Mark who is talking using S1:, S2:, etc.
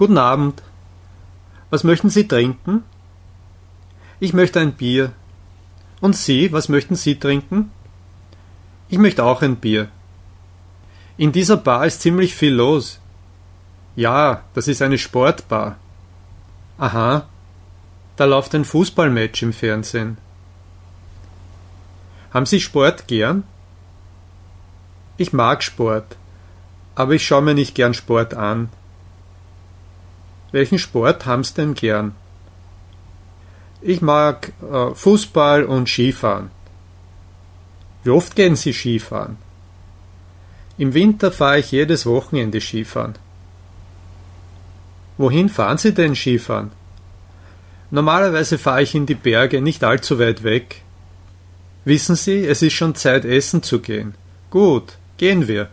S1: Guten Abend. Was möchten Sie trinken? Ich möchte ein Bier. Und Sie, was möchten Sie trinken? Ich möchte auch ein Bier. In dieser Bar ist ziemlich viel los. Ja, das ist eine Sportbar. Aha, da läuft ein Fußballmatch im Fernsehen. Haben Sie Sport gern? Ich mag Sport, aber ich schaue mir nicht gern Sport an. Welchen Sport haben Sie denn gern? Ich mag äh, Fußball und Skifahren. Wie oft gehen Sie Skifahren? Im Winter fahre ich jedes Wochenende Skifahren. Wohin fahren Sie denn Skifahren? Normalerweise fahre ich in die Berge, nicht allzu weit weg. Wissen Sie, es ist schon Zeit, essen zu gehen. Gut, gehen wir.